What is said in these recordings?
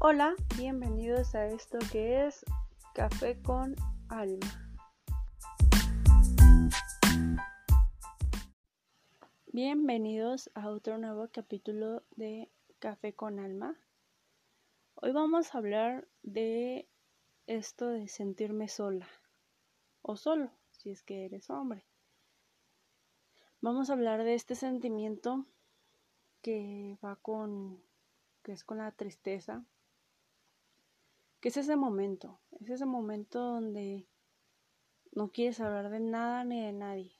Hola, bienvenidos a esto que es Café con Alma. Bienvenidos a otro nuevo capítulo de Café con Alma. Hoy vamos a hablar de esto de sentirme sola o solo, si es que eres hombre. Vamos a hablar de este sentimiento que va con que es con la tristeza, que es ese momento, es ese momento donde no quieres hablar de nada ni de nadie.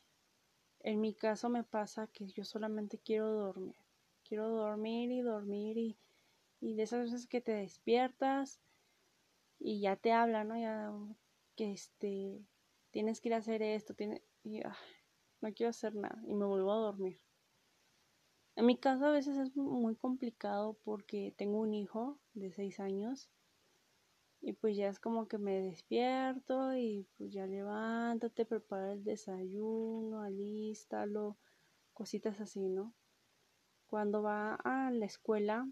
En mi caso me pasa que yo solamente quiero dormir, quiero dormir y dormir y, y de esas veces que te despiertas y ya te hablan, ¿no? Ya que este tienes que ir a hacer esto, tiene, y no quiero hacer nada y me vuelvo a dormir. En mi caso a veces es muy complicado porque tengo un hijo de seis años y pues ya es como que me despierto y pues ya levántate, prepara el desayuno, alístalo, cositas así, ¿no? Cuando va a la escuela,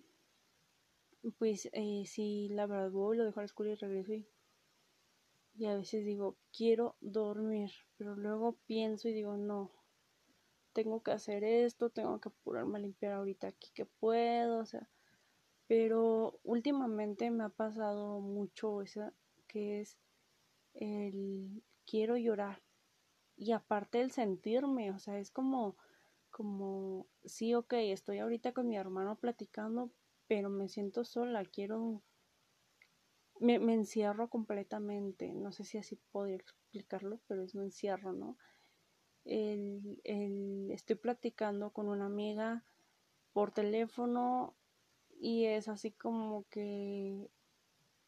pues eh, sí, la verdad voy, lo dejo a la escuela y regreso y, y a veces digo, quiero dormir, pero luego pienso y digo, no, tengo que hacer esto, tengo que apurarme a limpiar ahorita aquí que puedo, o sea, pero últimamente me ha pasado mucho esa que es el quiero llorar y aparte el sentirme, o sea, es como como sí, ok, estoy ahorita con mi hermano platicando, pero me siento sola, quiero me, me encierro completamente, no sé si así podría explicarlo, pero es me encierro, ¿no? El, el, estoy platicando con una amiga por teléfono y es así como que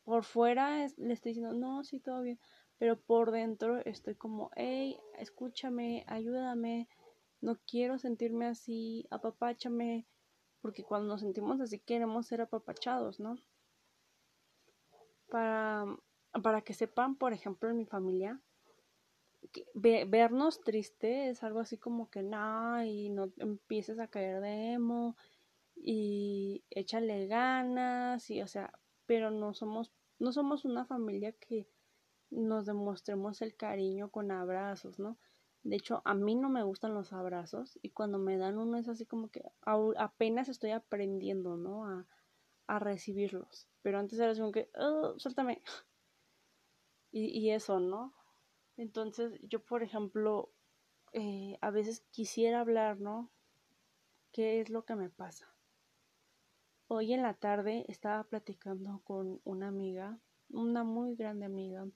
por fuera le estoy diciendo, no, sí, todo bien, pero por dentro estoy como, hey, escúchame, ayúdame, no quiero sentirme así, apapáchame, porque cuando nos sentimos así queremos ser apapachados, ¿no? Para, para que sepan, por ejemplo, en mi familia, vernos triste es algo así como que no, y no empieces a caer de emo, y échale ganas y o sea, pero no somos no somos una familia que nos demostremos el cariño con abrazos, ¿no? De hecho, a mí no me gustan los abrazos y cuando me dan uno es así como que apenas estoy aprendiendo, ¿no? A, a recibirlos. Pero antes era así como que, oh, suéltame. Y, y, eso, ¿no? Entonces, yo, por ejemplo, eh, a veces quisiera hablar, ¿no? ¿Qué es lo que me pasa? Hoy en la tarde estaba platicando con una amiga, una muy grande amiga.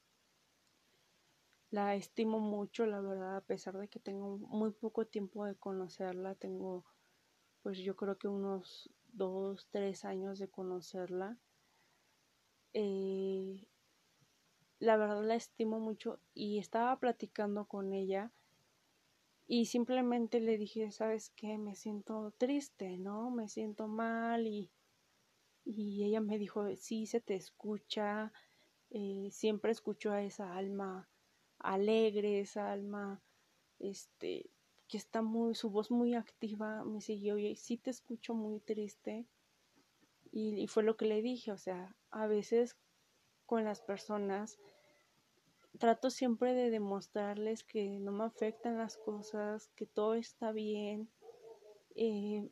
La estimo mucho, la verdad, a pesar de que tengo muy poco tiempo de conocerla. Tengo, pues yo creo que unos dos, tres años de conocerla. Eh, la verdad la estimo mucho y estaba platicando con ella y simplemente le dije, ¿sabes qué? Me siento triste, ¿no? Me siento mal y y ella me dijo, sí, se te escucha, eh, siempre escucho a esa alma alegre, esa alma, este, que está muy, su voz muy activa, me siguió y sí te escucho muy triste. Y, y fue lo que le dije, o sea, a veces con las personas trato siempre de demostrarles que no me afectan las cosas, que todo está bien. Eh,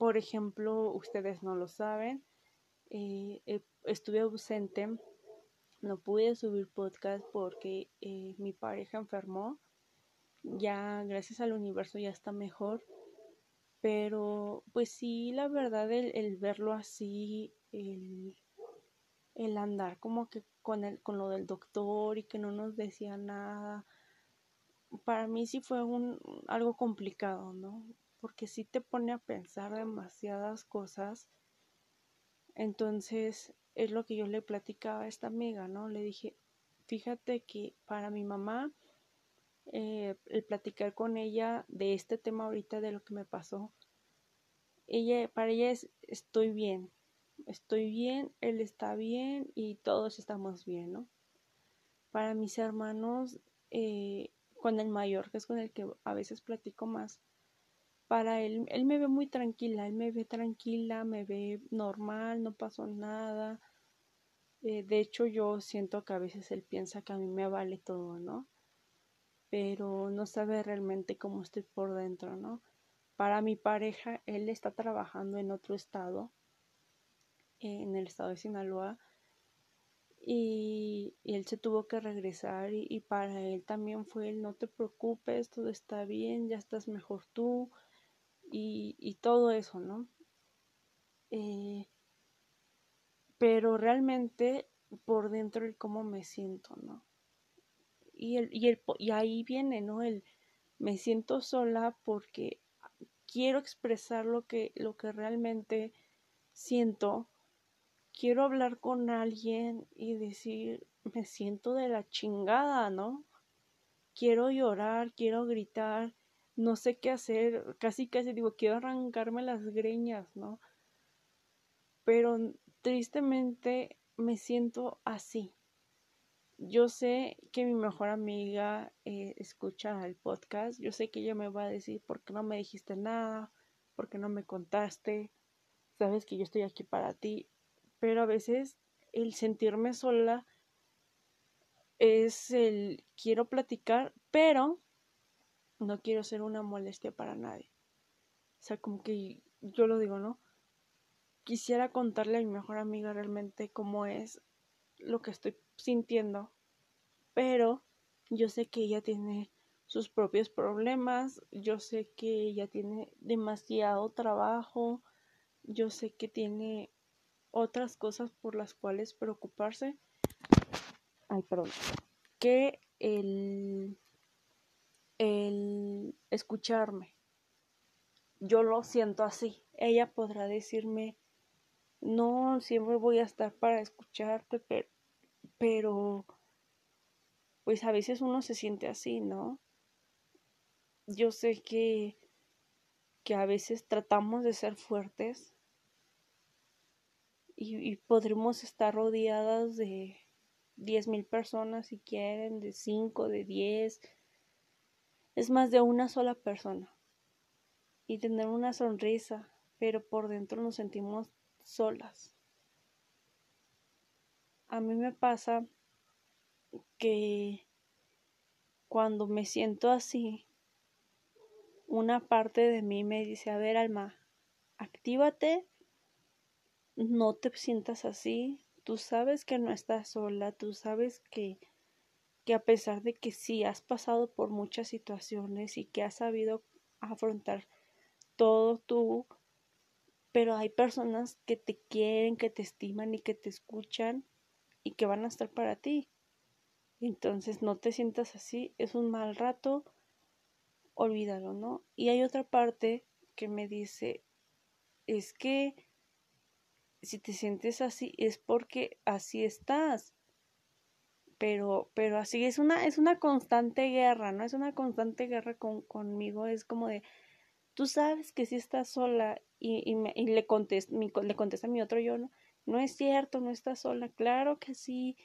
por ejemplo, ustedes no lo saben, eh, eh, estuve ausente, no pude subir podcast porque eh, mi pareja enfermó, ya gracias al universo ya está mejor, pero pues sí, la verdad, el, verlo así, el, el andar como que con, el, con lo del doctor y que no nos decía nada, para mí sí fue un, algo complicado, ¿no? Porque sí te pone a pensar demasiadas cosas. Entonces, es lo que yo le platicaba a esta amiga, ¿no? Le dije, fíjate que para mi mamá, eh, el platicar con ella de este tema ahorita, de lo que me pasó, ella, para ella es, estoy bien, estoy bien, él está bien y todos estamos bien, ¿no? Para mis hermanos, eh, con el mayor, que es con el que a veces platico más, para él, él me ve muy tranquila, él me ve tranquila, me ve normal, no pasó nada. Eh, de hecho, yo siento que a veces él piensa que a mí me vale todo, ¿no? Pero no sabe realmente cómo estoy por dentro, ¿no? Para mi pareja, él está trabajando en otro estado, en el estado de Sinaloa, y, él se tuvo que regresar y, y, para él también fue el no te preocupes, todo está bien, ya estás mejor tú y, y todo eso, ¿no? Eh, pero realmente por dentro el cómo me siento, ¿no? Y, el, y, el, y ahí viene, ¿no? El me siento sola porque quiero expresar lo que, lo que realmente siento quiero hablar con alguien y decir, me siento de la chingada, ¿no? Quiero llorar, quiero gritar, no sé qué hacer, casi casi digo, quiero arrancarme las greñas, ¿no? Pero tristemente me siento así. Yo sé que mi mejor amiga eh, escucha el podcast, yo sé que ella me va a decir, ¿por qué no me dijiste nada? ¿Por qué no me contaste? Sabes que yo estoy aquí para ti pero a veces el sentirme sola es el quiero platicar, pero no quiero ser una molestia para nadie. O sea, como que yo lo digo, ¿no? Quisiera contarle a mi mejor amiga realmente cómo es lo que estoy sintiendo, pero yo sé que ella tiene sus propios problemas, yo sé que ella tiene demasiado trabajo, yo sé que tiene otras cosas por las cuales preocuparse. Ay, perdón. Que el, el escucharme. Yo lo siento así. Ella podrá decirme, no, siempre voy a estar para escucharte, pero, pues a veces uno se siente así, ¿no? Yo sé que, que a veces tratamos de ser fuertes y, podremos estar rodeadas de diez mil personas si quieren, de cinco, de diez, es más de una sola persona. Y tener una sonrisa, pero por dentro nos sentimos solas. A mí me pasa que cuando me siento así, una parte de mí me dice, a ver, Alma, actívate. No te sientas así, tú sabes que no estás sola, tú sabes que, que a pesar de que sí has pasado por muchas situaciones y que has sabido afrontar todo tú, pero hay personas que te quieren, que te estiman y que te escuchan y que van a estar para ti. Entonces no te sientas así, es un mal rato, olvídalo, ¿no? Y hay otra parte que me dice, es que si te sientes así es porque así estás. Pero, pero así es una, es una constante guerra, ¿no? Es una constante guerra con, conmigo. Es como de, tú sabes que si estás sola y, y, me, y le, contesta, mi, le contesta mi otro yo, ¿no? No es cierto, no estás sola. Claro que sí.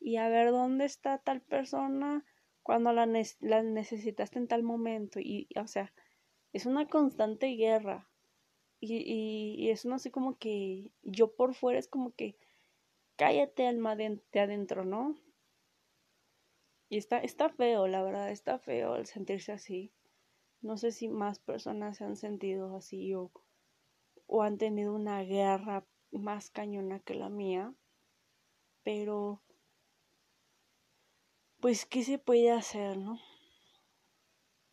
Y a ver dónde está tal persona cuando la, la necesitaste en tal momento. Y, o sea, es una constante guerra. Y, es no así como que yo por fuera es como que cállate alma de, adentro, ¿no? Y está, está feo, la verdad, está feo el sentirse así. No sé si más personas se han sentido así o, o han tenido una guerra más cañona que la mía. Pero, pues, ¿qué se puede hacer, no?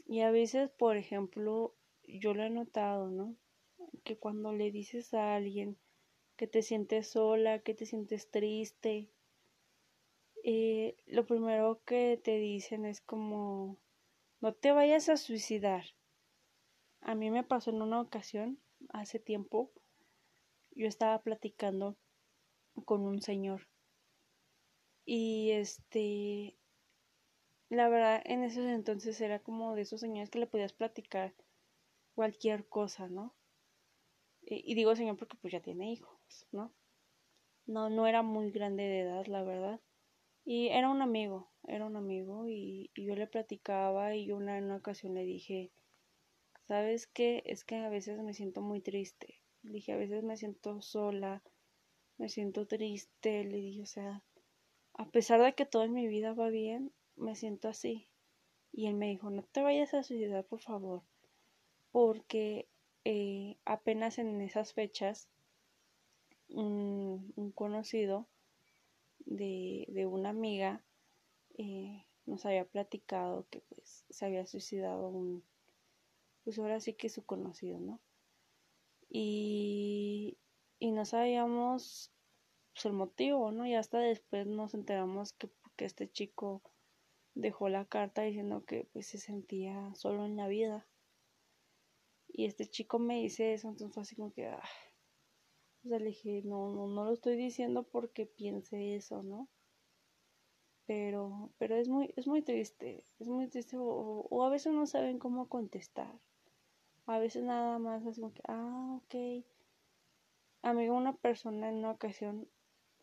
Y a veces, por ejemplo, yo lo he notado, ¿no? que cuando le dices a alguien que te sientes sola, que te sientes triste, eh, lo primero que te dicen es como, no te vayas a suicidar. A mí me pasó en una ocasión, hace tiempo, yo estaba platicando con un señor y este, la verdad en esos entonces era como de esos señores que le podías platicar cualquier cosa, ¿no? Y digo señor porque pues ya tiene hijos, ¿no? No, no era muy grande de edad, la verdad. Y era un amigo, era un amigo y, yo le platicaba y una, en una ocasión le dije, ¿sabes qué? Es que a veces me siento muy triste. Le dije, a veces me siento sola, me siento triste. Le dije, o sea, a pesar de que todo en mi vida va bien, me siento así. Y él me dijo, no te vayas a suicidar, por favor, porque eh, apenas en esas fechas un, conocido de, de, una amiga eh, nos había platicado que pues se había suicidado un, pues ahora sí que su conocido, ¿no? Y, y no sabíamos pues, el motivo, ¿no? Y hasta después nos enteramos que, que este chico dejó la carta diciendo que pues se sentía solo en la vida. Y este chico me dice eso, entonces fue así como que, ah. O sea, le dije, no, no, no lo estoy diciendo porque piense eso, ¿no? Pero, pero es muy, es muy triste, es muy triste, o, a veces no saben cómo contestar. A veces nada más así como que, ah, ok. Amigo, una persona en una ocasión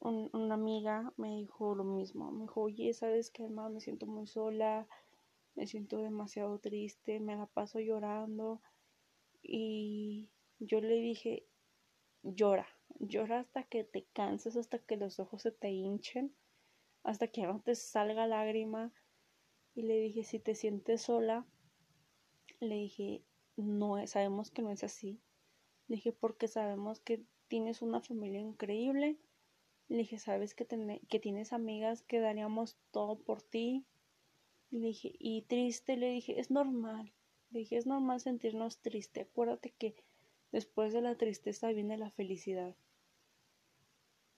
una amiga me dijo lo mismo. Me dijo, oye, ¿sabes qué, hermano? Me siento muy sola, me siento demasiado triste, me la paso llorando. Y yo le dije, llora, llora hasta que te canses, hasta que los ojos se te hinchen, hasta que no te salga lágrima. Y le dije, si te sientes sola, le dije, no, sabemos que no es así. Le dije, porque sabemos que tienes una familia increíble le dije, ¿sabes que, que tienes amigas que daríamos todo por ti? Le dije, y triste, le dije, es normal. Le dije, es normal sentirnos triste. Acuérdate que después de la tristeza viene la felicidad.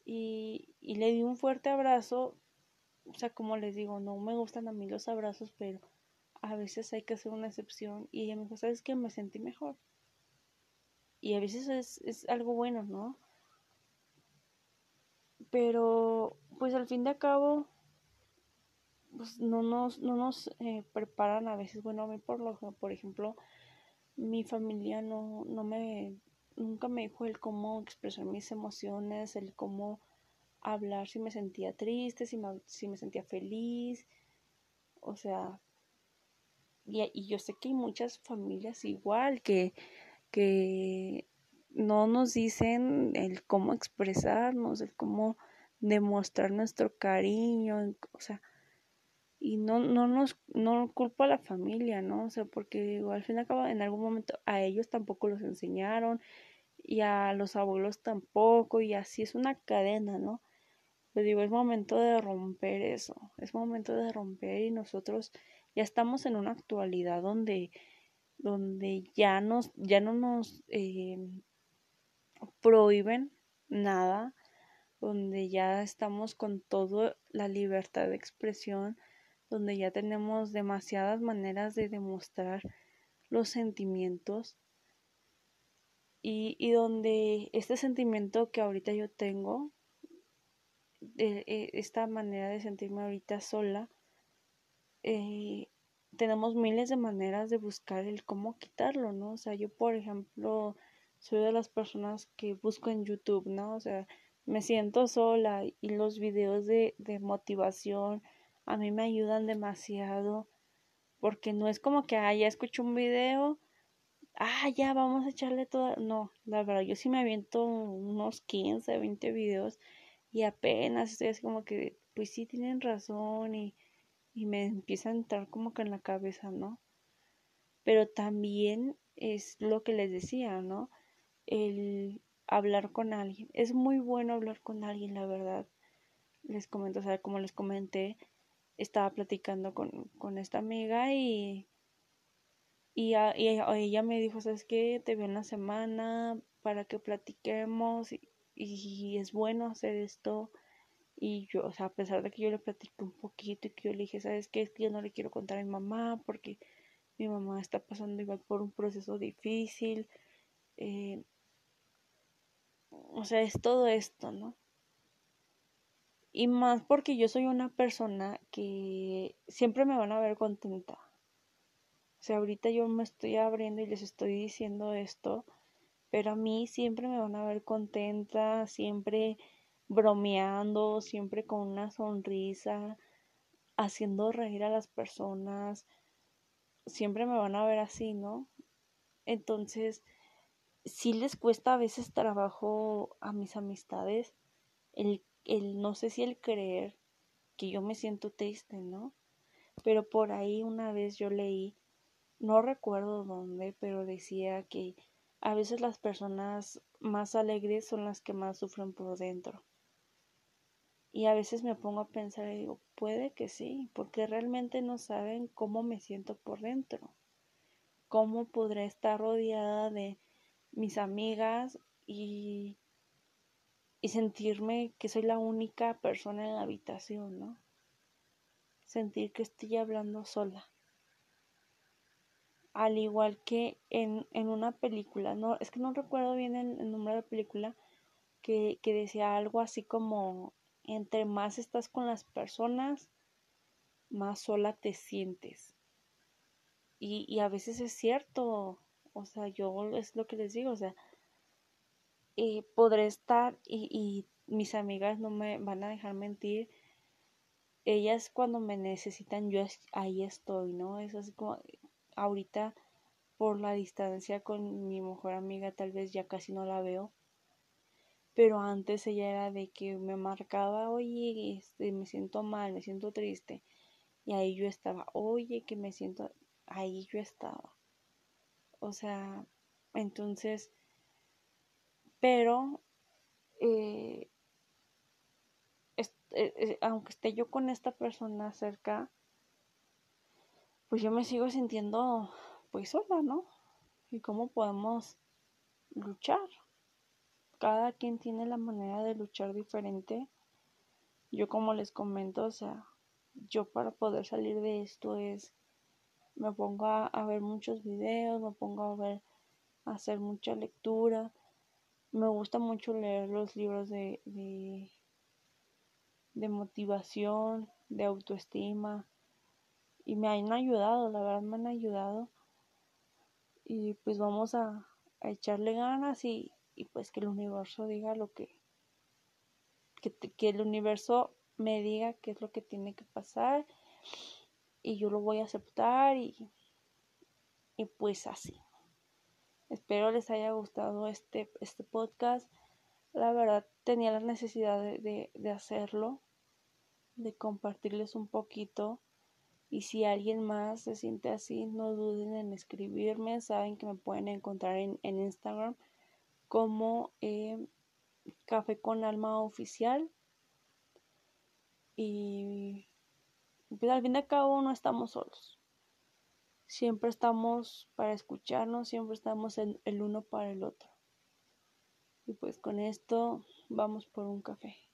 Y, y le di un fuerte abrazo. O sea, como les digo, no me gustan a mí los abrazos, pero a veces hay que hacer una excepción. Y ella me dijo, ¿sabes qué? Me sentí mejor. Y a veces es, es algo bueno, ¿no? pero pues al fin de cabo pues no nos, no nos eh, preparan a veces, bueno, a mí por lo por ejemplo, mi familia no, no me, nunca me dijo el cómo expresar mis emociones, el cómo hablar si me sentía triste, si me, si me sentía feliz, o sea, y, y yo sé que hay muchas familias igual que, que no nos dicen el cómo expresarnos, el cómo demostrar nuestro cariño, o sea, y no, no nos, no culpo a la familia, ¿no? O sea, porque al fin y al cabo en algún momento a ellos tampoco los enseñaron y a los abuelos tampoco y así es una cadena, ¿no? Pues digo, es momento de romper eso, es momento de romper y nosotros ya estamos en una actualidad donde, donde ya nos, ya no nos eh, prohíben nada, donde ya estamos con toda la libertad de expresión, donde ya tenemos demasiadas maneras de demostrar los sentimientos y, y donde este sentimiento que ahorita yo tengo, de, eh, esta manera de sentirme ahorita sola, eh, tenemos miles de maneras de buscar el cómo quitarlo, ¿no? O sea, yo por ejemplo soy de las personas que busco en YouTube, ¿no? O sea, me siento sola y los videos de, de motivación a mí me ayudan demasiado porque no es como que, ah, ya escucho un video, ah, ya vamos a echarle todo, no, la verdad, yo sí me aviento unos 15, 20 videos y apenas estoy así como que, pues sí tienen razón y, y me empieza a entrar como que en la cabeza, ¿no? Pero también es lo que les decía, ¿no? el hablar con alguien. Es muy bueno hablar con alguien, la verdad. Les comento, o sea, como les comenté, estaba platicando con, con esta amiga y, y, ella me dijo, ¿sabes qué? Te veo en la semana para que platiquemos y, y, es bueno hacer esto. Y yo, o sea, a pesar de que yo le platiqué un poquito y que yo le dije, ¿sabes qué? Es que yo no le quiero contar a mi mamá porque mi mamá está pasando igual por un proceso difícil. Eh, o sea, es todo esto, ¿no? Y más porque yo soy una persona que siempre me van a ver contenta. O sea, ahorita yo me estoy abriendo y les estoy diciendo esto, pero a mí siempre me van a ver contenta, siempre bromeando, siempre con una sonrisa, haciendo reír a las personas. Siempre me van a ver así, ¿no? Entonces, sí les cuesta a veces trabajo a mis amistades el, el no sé si el creer que yo me siento triste, ¿no? Pero por ahí una vez yo leí, no recuerdo dónde, pero decía que a veces las personas más alegres son las que más sufren por dentro. Y a veces me pongo a pensar y digo, puede que sí, porque realmente no saben cómo me siento por dentro. Cómo podré estar rodeada de mis amigas y, y sentirme que soy la única persona en la habitación, ¿no? Sentir que estoy hablando sola. Al igual que en, en una película, no, es que no recuerdo bien el, nombre de la película, que, que decía algo así como entre más estás con las personas, más sola te sientes. Y, y, a veces es cierto, o sea, yo es lo que les digo, o sea, podré estar y, y, mis amigas no me van a dejar mentir. Ellas cuando me necesitan, yo ahí estoy, ¿no? Es así como ahorita por la distancia con mi mejor amiga tal vez ya casi no la veo. Pero antes ella era de que me marcaba, oye, este, me siento mal, me siento triste. Y ahí yo estaba, oye, que me siento, ahí yo estaba. O sea, entonces, pero, eh, eh, eh, aunque esté yo con esta persona cerca, pues yo me sigo sintiendo pues sola, ¿no? Y cómo podemos luchar. Cada quien tiene la manera de luchar diferente. Yo como les comento, o sea, yo para poder salir de esto es me pongo a, a, ver muchos videos, me pongo a ver, a hacer mucha lectura. Me gusta mucho leer los libros de, de, de motivación, de autoestima. Y me han ayudado, la verdad me han ayudado. Y pues vamos a, a echarle ganas y, y, pues que el universo diga lo que, que, que el universo me diga qué es lo que tiene que pasar y yo lo voy a aceptar y, y pues así. Espero les haya gustado este, este podcast. La verdad tenía la necesidad de, de, hacerlo, de compartirles un poquito. Y si alguien más se siente así, no duden en escribirme. Saben que me pueden encontrar en, en Instagram como eh, Café con Alma Oficial. Y pues al fin y al cabo no estamos solos. Siempre estamos para escucharnos, siempre estamos en el uno para el otro. Y pues con esto vamos por un café.